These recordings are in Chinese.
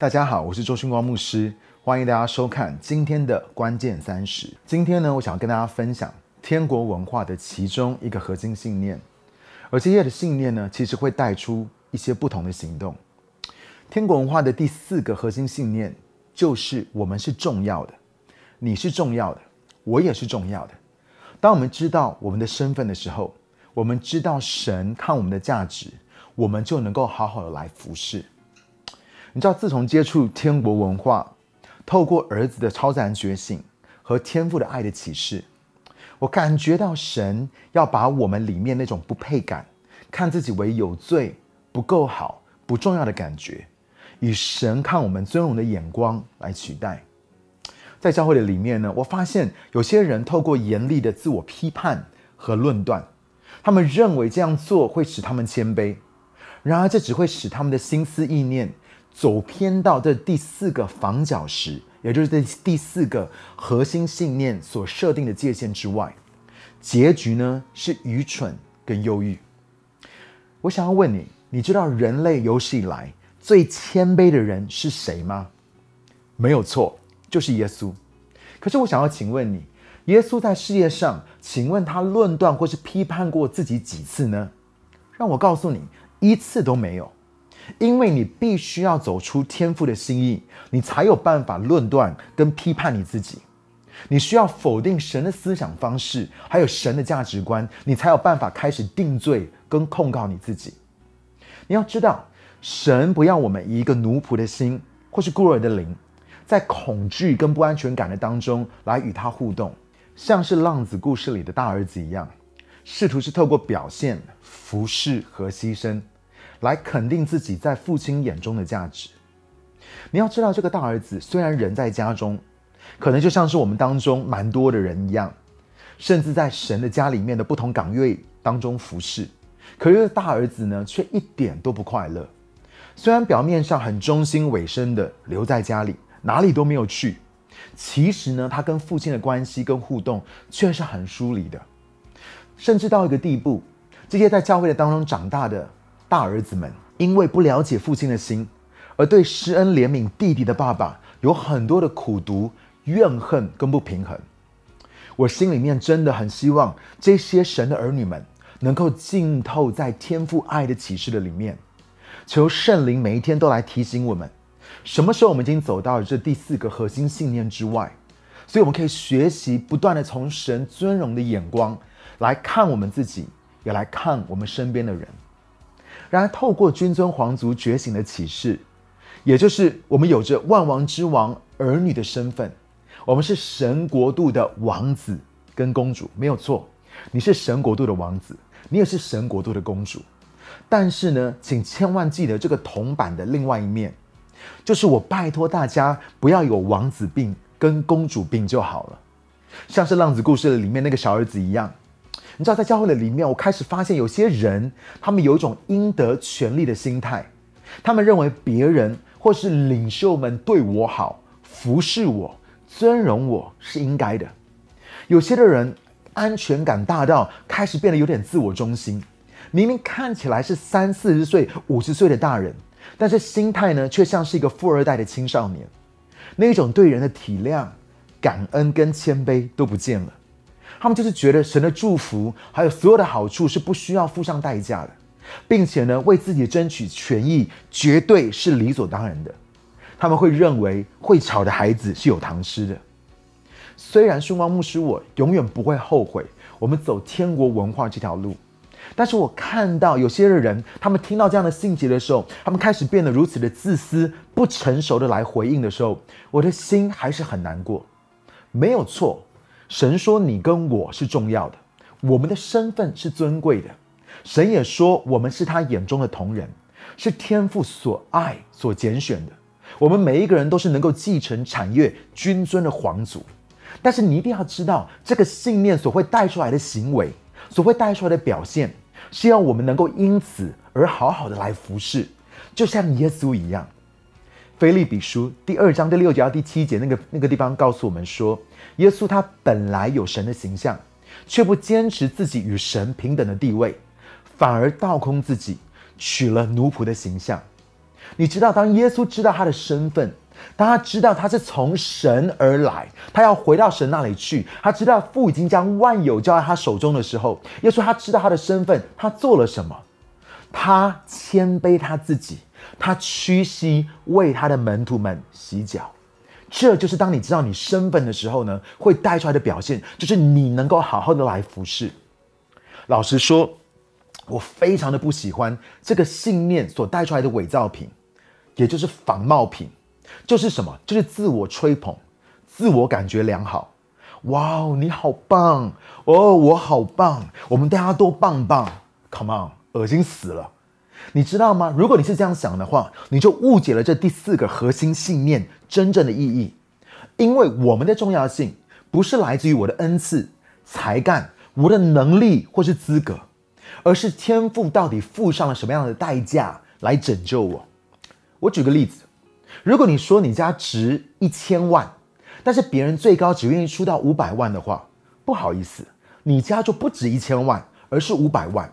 大家好，我是周勋光牧师，欢迎大家收看今天的关键三十。今天呢，我想要跟大家分享天国文化的其中一个核心信念，而这些的信念呢，其实会带出一些不同的行动。天国文化的第四个核心信念就是我们是重要的，你是重要的，我也是重要的。当我们知道我们的身份的时候，我们知道神看我们的价值，我们就能够好好的来服侍。你知道，自从接触天国文化，透过儿子的超自然觉醒和天赋的爱的启示，我感觉到神要把我们里面那种不配感、看自己为有罪、不够好、不重要的感觉，以神看我们尊荣的眼光来取代。在教会的里面呢，我发现有些人透过严厉的自我批判和论断，他们认为这样做会使他们谦卑，然而这只会使他们的心思意念。走偏到这第四个防角石，也就是这第四个核心信念所设定的界限之外，结局呢是愚蠢跟忧郁。我想要问你，你知道人类有史以来最谦卑的人是谁吗？没有错，就是耶稣。可是我想要请问你，耶稣在世界上，请问他论断或是批判过自己几次呢？让我告诉你，一次都没有。因为你必须要走出天赋的心意，你才有办法论断跟批判你自己。你需要否定神的思想方式，还有神的价值观，你才有办法开始定罪跟控告你自己。你要知道，神不要我们以一个奴仆的心，或是孤儿的灵，在恐惧跟不安全感的当中来与他互动，像是浪子故事里的大儿子一样，试图是透过表现、服侍和牺牲。来肯定自己在父亲眼中的价值。你要知道，这个大儿子虽然人在家中，可能就像是我们当中蛮多的人一样，甚至在神的家里面的不同岗位当中服侍。可是大儿子呢，却一点都不快乐。虽然表面上很忠心委身的留在家里，哪里都没有去，其实呢，他跟父亲的关系跟互动却是很疏离的。甚至到一个地步，这些在教会的当中长大的。大儿子们因为不了解父亲的心，而对施恩怜悯弟弟的爸爸有很多的苦毒、怨恨跟不平衡。我心里面真的很希望这些神的儿女们能够浸透在天父爱的启示的里面，求圣灵每一天都来提醒我们，什么时候我们已经走到了这第四个核心信念之外，所以我们可以学习不断的从神尊荣的眼光来看我们自己，也来看我们身边的人。然而，透过君尊皇族觉醒的启示，也就是我们有着万王之王儿女的身份，我们是神国度的王子跟公主，没有错。你是神国度的王子，你也是神国度的公主。但是呢，请千万记得这个铜板的另外一面，就是我拜托大家不要有王子病跟公主病就好了，像是浪子故事的里面那个小儿子一样。你知道，在教会的里面，我开始发现有些人，他们有一种应得权利的心态，他们认为别人或是领袖们对我好、服侍我、尊荣我是应该的。有些的人安全感大到开始变得有点自我中心，明明看起来是三四十岁、五十岁的大人，但是心态呢，却像是一个富二代的青少年，那种对人的体谅、感恩跟谦卑都不见了。他们就是觉得神的祝福还有所有的好处是不需要付上代价的，并且呢，为自己争取权益绝对是理所当然的。他们会认为会吵的孩子是有糖吃的。虽然凶光牧师我永远不会后悔我们走天国文化这条路，但是我看到有些人，他们听到这样的信息的时候，他们开始变得如此的自私、不成熟的来回应的时候，我的心还是很难过。没有错。神说：“你跟我是重要的，我们的身份是尊贵的。神也说，我们是他眼中的同人，是天父所爱、所拣选的。我们每一个人都是能够继承产业、君尊的皇族。但是你一定要知道，这个信念所会带出来的行为，所会带出来的表现，是要我们能够因此而好好的来服侍，就像耶稣一样。”菲利比书第二章第六节到第七节，那个那个地方告诉我们说，耶稣他本来有神的形象，却不坚持自己与神平等的地位，反而倒空自己，取了奴仆的形象。你知道，当耶稣知道他的身份，当他知道他是从神而来，他要回到神那里去，他知道父已经将万有交在他手中的时候，耶稣他知道他的身份，他做了什么？他谦卑他自己，他屈膝为他的门徒们洗脚。这就是当你知道你身份的时候呢，会带出来的表现，就是你能够好好的来服侍。老实说，我非常的不喜欢这个信念所带出来的伪造品，也就是仿冒品，就是什么？就是自我吹捧，自我感觉良好。哇哦，你好棒哦，我好棒，我们大家都棒棒。Come on，恶心死了。你知道吗？如果你是这样想的话，你就误解了这第四个核心信念真正的意义。因为我们的重要性不是来自于我的恩赐、才干、我的能力或是资格，而是天赋到底付上了什么样的代价来拯救我。我举个例子，如果你说你家值一千万，但是别人最高只愿意出到五百万的话，不好意思，你家就不止一千万，而是五百万。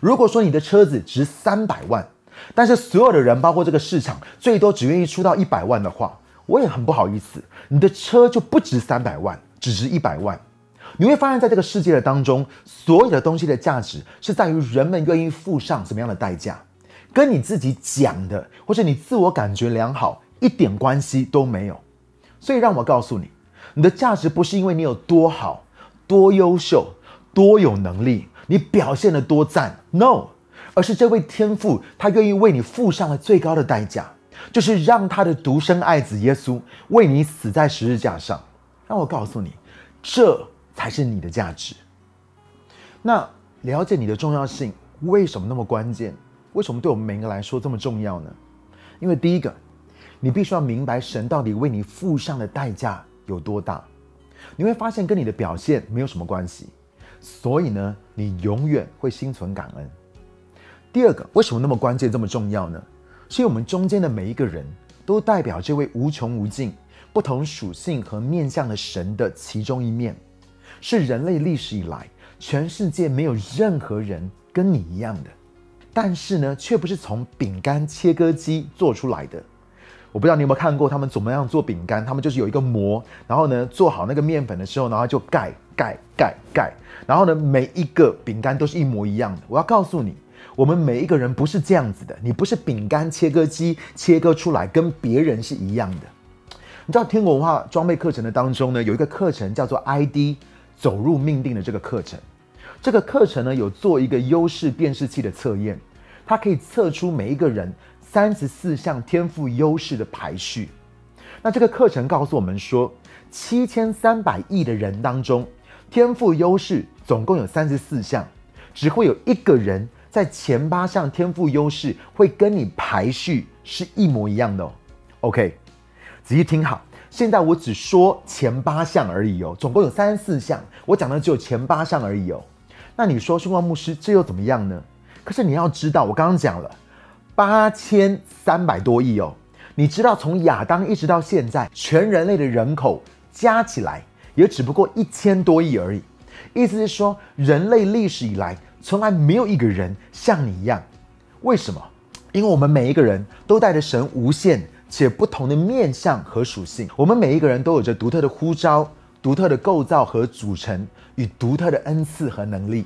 如果说你的车子值三百万，但是所有的人，包括这个市场，最多只愿意出到一百万的话，我也很不好意思，你的车就不值三百万，只值一百万。你会发现在这个世界的当中，所有的东西的价值是在于人们愿意付上什么样的代价，跟你自己讲的或者你自我感觉良好一点关系都没有。所以让我告诉你，你的价值不是因为你有多好、多优秀、多有能力。你表现的多赞，no，而是这位天父他愿意为你付上了最高的代价，就是让他的独生爱子耶稣为你死在十字架上。让我告诉你，这才是你的价值。那了解你的重要性为什么那么关键？为什么对我们每个来说这么重要呢？因为第一个，你必须要明白神到底为你付上的代价有多大。你会发现跟你的表现没有什么关系。所以呢，你永远会心存感恩。第二个，为什么那么关键、这么重要呢？是因为我们中间的每一个人都代表这位无穷无尽、不同属性和面向的神的其中一面，是人类历史以来全世界没有任何人跟你一样的。但是呢，却不是从饼干切割机做出来的。我不知道你有没有看过他们怎么样做饼干，他们就是有一个模，然后呢，做好那个面粉的时候，然后就盖盖盖盖。然后呢，每一个饼干都是一模一样的。我要告诉你，我们每一个人不是这样子的。你不是饼干切割机切割出来跟别人是一样的。你知道天国文化装备课程的当中呢，有一个课程叫做 ID 走入命定的这个课程。这个课程呢，有做一个优势辨识器的测验，它可以测出每一个人三十四项天赋优势的排序。那这个课程告诉我们说，七千三百亿的人当中，天赋优势。总共有三十四项，只会有一个人在前八项天赋优势会跟你排序是一模一样的哦。OK，仔细听好，现在我只说前八项而已哦，总共有三十四项，我讲的只有前八项而已哦。那你说，兄光牧师这又怎么样呢？可是你要知道，我刚刚讲了八千三百多亿哦，你知道从亚当一直到现在，全人类的人口加起来也只不过一千多亿而已。意思是说，人类历史以来从来没有一个人像你一样。为什么？因为我们每一个人都带着神无限且不同的面相和属性。我们每一个人都有着独特的呼召、独特的构造和组成与独特的恩赐和能力。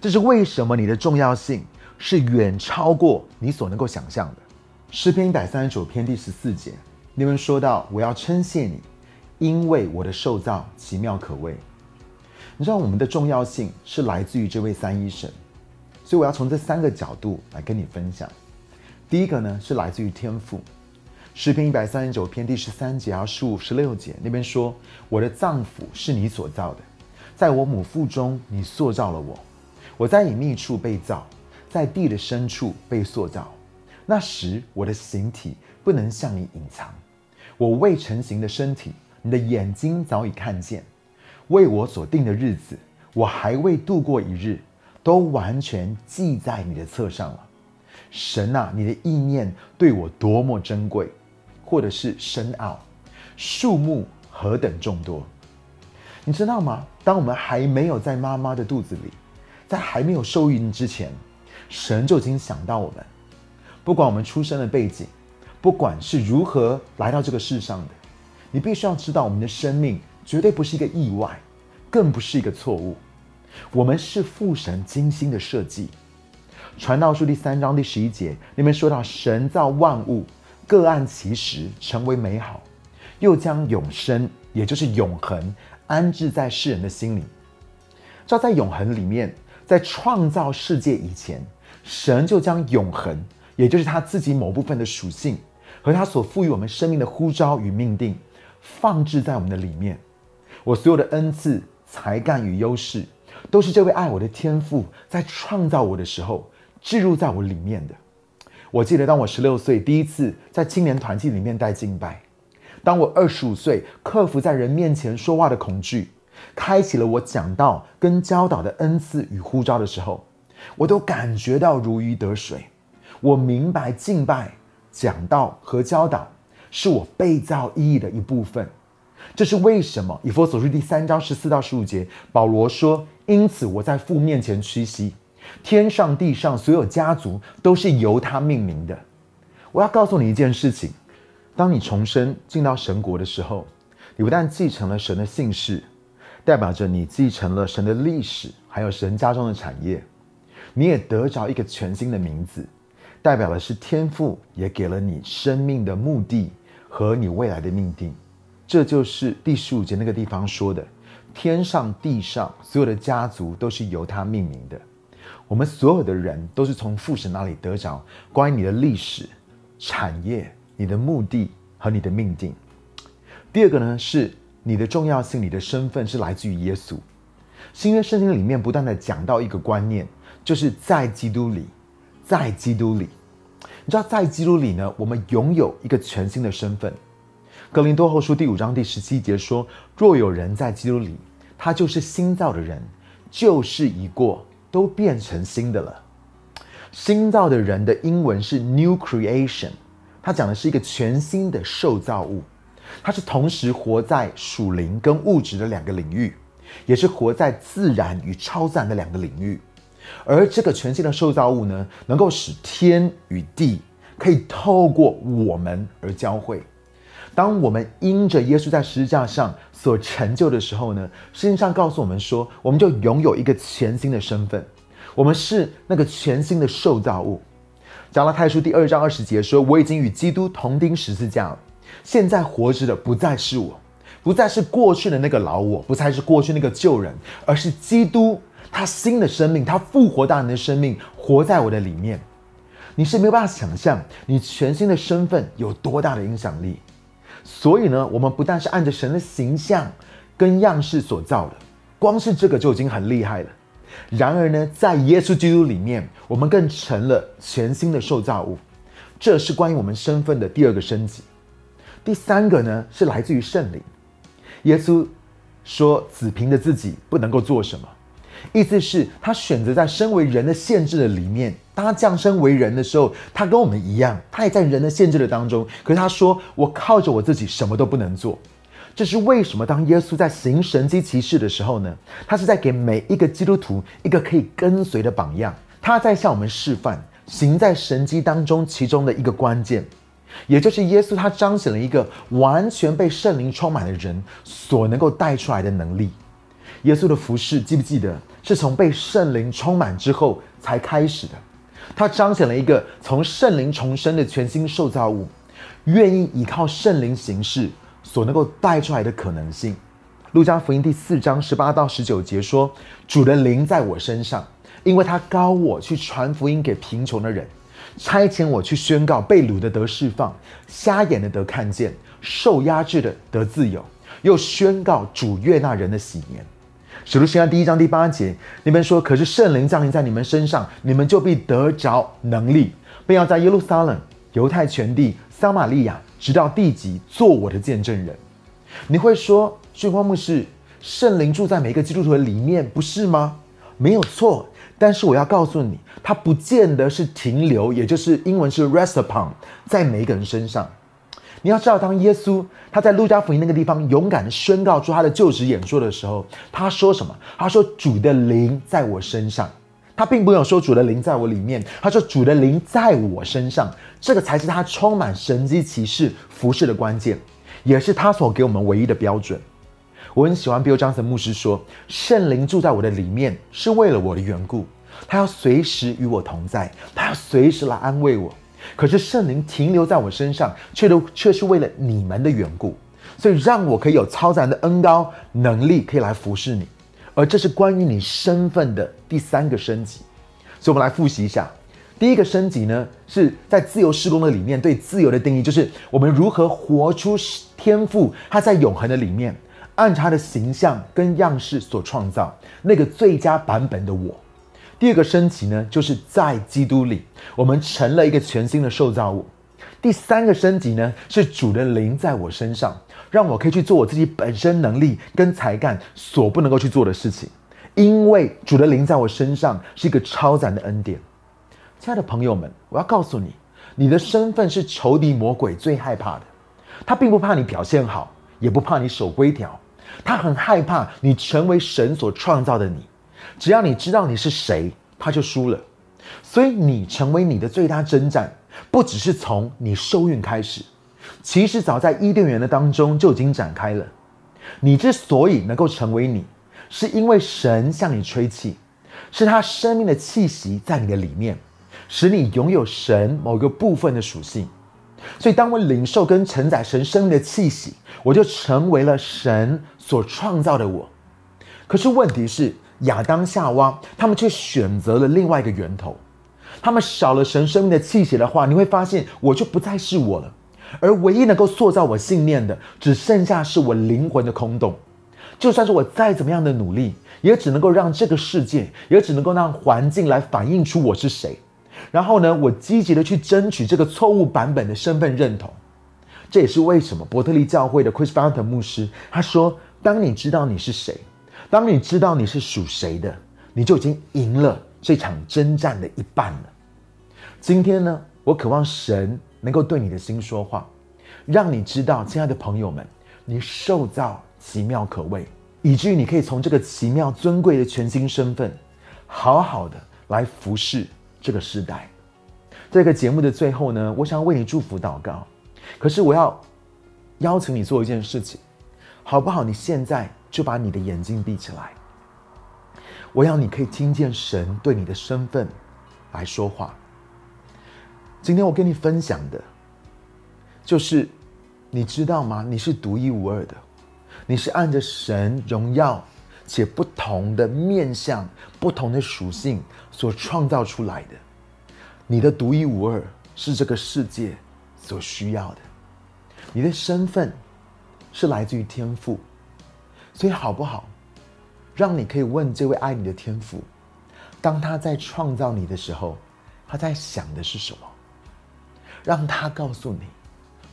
这是为什么你的重要性是远超过你所能够想象的。诗篇一百三十九篇第十四节，你们说到：“我要称谢你，因为我的受造奇妙可畏。”你知道我们的重要性是来自于这位三一神，所以我要从这三个角度来跟你分享。第一个呢是来自于天赋，诗篇一百三十九篇第十三节啊十五十六节那边说：“我的脏腑是你所造的，在我母腹中你塑造了我，我在隐秘处被造，在地的深处被塑造。那时我的形体不能向你隐藏，我未成形的身体，你的眼睛早已看见。”为我所定的日子，我还未度过一日，都完全记在你的册上了。神啊，你的意念对我多么珍贵，或者是深奥，数目何等众多。你知道吗？当我们还没有在妈妈的肚子里，在还没有受孕之前，神就已经想到我们。不管我们出生的背景，不管是如何来到这个世上的，你必须要知道，我们的生命绝对不是一个意外，更不是一个错误。我们是父神精心的设计。传道书第三章第十一节，里面说到神造万物，各按其时成为美好，又将永生，也就是永恒，安置在世人的心里。照在永恒里面，在创造世界以前，神就将永恒，也就是他自己某部分的属性和他所赋予我们生命的呼召与命定，放置在我们的里面。我所有的恩赐、才干与优势，都是这位爱我的天父在创造我的时候。置入在我里面的。我记得，当我十六岁第一次在青年团体里面带敬拜；当我二十五岁克服在人面前说话的恐惧，开启了我讲道跟教导的恩赐与呼召的时候，我都感觉到如鱼得水。我明白敬拜、讲道和教导是我被造意义的一部分。这是为什么？以佛所书第三章十四到十五节，保罗说：“因此我在父面前屈膝。”天上地上所有家族都是由他命名的。我要告诉你一件事情：当你重生进到神国的时候，你不但继承了神的姓氏，代表着你继承了神的历史，还有神家中的产业，你也得着一个全新的名字，代表的是天赋，也给了你生命的目的和你未来的命定。这就是第十五节那个地方说的：天上地上所有的家族都是由他命名的。我们所有的人都是从父神那里得着关于你的历史、产业、你的目的和你的命定。第二个呢，是你的重要性、你的身份是来自于耶稣。新约圣经里面不断的讲到一个观念，就是在基督里，在基督里。你知道，在基督里呢，我们拥有一个全新的身份。格林多后书第五章第十七节说：“若有人在基督里，他就是新造的人，旧事已过。”都变成新的了。新造的人的英文是 new creation，它讲的是一个全新的受造物。它是同时活在属灵跟物质的两个领域，也是活在自然与超自然的两个领域。而这个全新的受造物呢，能够使天与地可以透过我们而交汇。当我们因着耶稣在十字架上所成就的时候呢，圣经上告诉我们说，我们就拥有一个全新的身份，我们是那个全新的受造物。加拉太书第二章二十节说：“我已经与基督同钉十字架了，现在活着的不再是我，不再是过去的那个老我，不再是过去那个旧人，而是基督，他新的生命，他复活大人的生命活在我的里面。你是没有办法想象你全新的身份有多大的影响力。”所以呢，我们不但是按着神的形象跟样式所造的，光是这个就已经很厉害了。然而呢，在耶稣基督里面，我们更成了全新的受造物。这是关于我们身份的第二个升级。第三个呢，是来自于圣灵。耶稣说：“子凭着自己不能够做什么。”意思是，他选择在身为人的限制的里面。当他降生为人的时候，他跟我们一样，他也在人的限制的当中。可是他说：“我靠着我自己什么都不能做。”这是为什么？当耶稣在行神迹奇事的时候呢？他是在给每一个基督徒一个可以跟随的榜样。他在向我们示范行在神迹当中其中的一个关键，也就是耶稣他彰显了一个完全被圣灵充满的人所能够带出来的能力。耶稣的服饰记不记得？是从被圣灵充满之后才开始的。他彰显了一个从圣灵重生的全新受造物，愿意依靠圣灵行事所能够带出来的可能性。路加福音第四章十八到十九节说：“主的灵在我身上，因为他高我去传福音给贫穷的人，差遣我去宣告被掳的得释放，瞎眼的得看见，受压制的得自由，又宣告主悦纳人的喜年。”使徒行传第一章第八节那边说：“可是圣灵降临在你们身上，你们就必得着能力，并要在耶路撒冷、犹太全地、撒玛利亚，直到地极，做我的见证人。”你会说：“俊光牧师，圣灵住在每个基督徒的里面，不是吗？”没有错，但是我要告诉你，它不见得是停留，也就是英文是 rest upon 在每一个人身上。你要知道，当耶稣他在路加福音那个地方勇敢的宣告出他的就职演说的时候，他说什么？他说：“主的灵在我身上。”他并没有说主的灵在我里面，他说主的灵在我身上，这个才是他充满神机骑士服饰的关键，也是他所给我们唯一的标准。我很喜欢 Bill Johnson 牧师说，圣灵住在我的里面是为了我的缘故，他要随时与我同在，他要随时来安慰我。可是圣灵停留在我身上，却都却是为了你们的缘故，所以让我可以有超自然的恩高能力，可以来服侍你。而这是关于你身份的第三个升级，所以我们来复习一下。第一个升级呢，是在自由施工的里面对自由的定义，就是我们如何活出天赋，它在永恒的里面，按他的形象跟样式所创造那个最佳版本的我。第二个升级呢，就是在基督里，我们成了一个全新的受造物。第三个升级呢，是主的灵在我身上。让我可以去做我自己本身能力跟才干所不能够去做的事情，因为主的灵在我身上是一个超赞的恩典。亲爱的朋友们，我要告诉你，你的身份是仇敌魔鬼最害怕的。他并不怕你表现好，也不怕你守规条，他很害怕你成为神所创造的你。只要你知道你是谁，他就输了。所以你成为你的最大征战，不只是从你受孕开始。其实早在伊甸园的当中就已经展开了。你之所以能够成为你，是因为神向你吹气，是他生命的气息在你的里面，使你拥有神某个部分的属性。所以，当我领受跟承载神生命的气息，我就成为了神所创造的我。可是问题是，亚当夏娃他们却选择了另外一个源头，他们少了神生命的气息的话，你会发现我就不再是我了。而唯一能够塑造我信念的，只剩下是我灵魂的空洞。就算是我再怎么样的努力，也只能够让这个世界，也只能够让环境来反映出我是谁。然后呢，我积极的去争取这个错误版本的身份认同。这也是为什么伯特利教会的 Chris Barton 牧师他说：“当你知道你是谁，当你知道你是属谁的，你就已经赢了这场征战的一半了。”今天呢，我渴望神。能够对你的心说话，让你知道，亲爱的朋友们，你受造奇妙可畏，以至于你可以从这个奇妙尊贵的全新身份，好好的来服侍这个时代。这个节目的最后呢，我想为你祝福祷告。可是我要邀请你做一件事情，好不好？你现在就把你的眼睛闭起来，我要你可以听见神对你的身份来说话。今天我跟你分享的，就是你知道吗？你是独一无二的，你是按着神荣耀且不同的面相、不同的属性所创造出来的。你的独一无二是这个世界所需要的。你的身份是来自于天赋，所以好不好？让你可以问这位爱你的天赋，当他在创造你的时候，他在想的是什么？让他告诉你，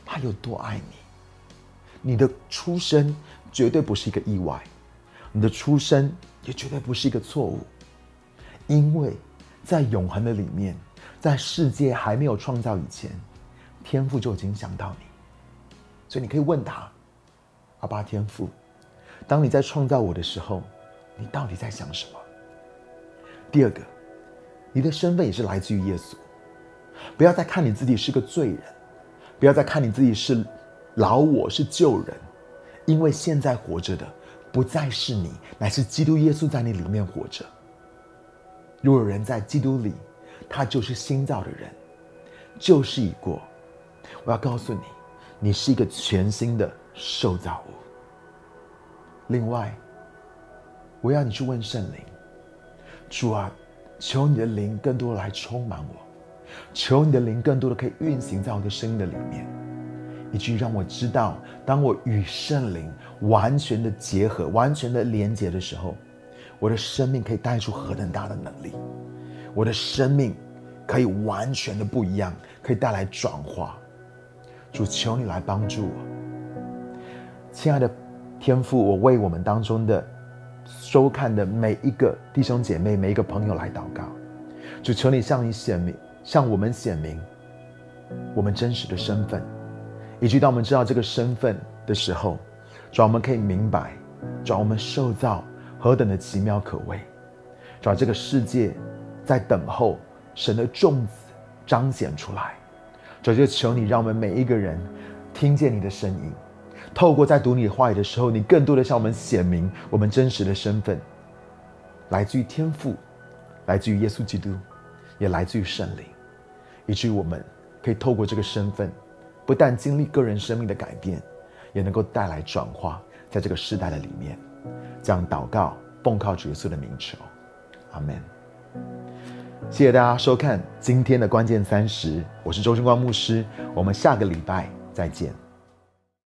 他有多爱你。你的出生绝对不是一个意外，你的出生也绝对不是一个错误，因为在永恒的里面，在世界还没有创造以前，天父就已经想到你。所以你可以问他，阿爸天父，当你在创造我的时候，你到底在想什么？第二个，你的身份也是来自于耶稣。不要再看你自己是个罪人，不要再看你自己是老我是旧人，因为现在活着的不再是你，乃是基督耶稣在你里面活着。若有人在基督里，他就是新造的人，旧事已过。我要告诉你，你是一个全新的受造物。另外，我要你去问圣灵，主啊，求你的灵更多的来充满我。求你的灵更多的可以运行在我的生命的里面，以及让我知道，当我与圣灵完全的结合、完全的连接的时候，我的生命可以带出何等大的能力！我的生命可以完全的不一样，可以带来转化。主，求你来帮助我，亲爱的天父，我为我们当中的收看的每一个弟兄姐妹、每一个朋友来祷告。主，求你向你显明。向我们显明我们真实的身份，以及当我们知道这个身份的时候，主，我们可以明白，主，我们受造何等的奇妙可畏，主，这个世界在等候神的种子彰显出来。主就求你，让我们每一个人听见你的声音，透过在读你的话语的时候，你更多的向我们显明我们真实的身份，来自于天父，来自于耶稣基督，也来自于圣灵，以至于我们可以透过这个身份，不但经历个人生命的改变，也能够带来转化，在这个时代的里面，这样祷告，奉靠主耶稣的名求，阿门。谢谢大家收看今天的关键三十，我是周军光牧师，我们下个礼拜再见。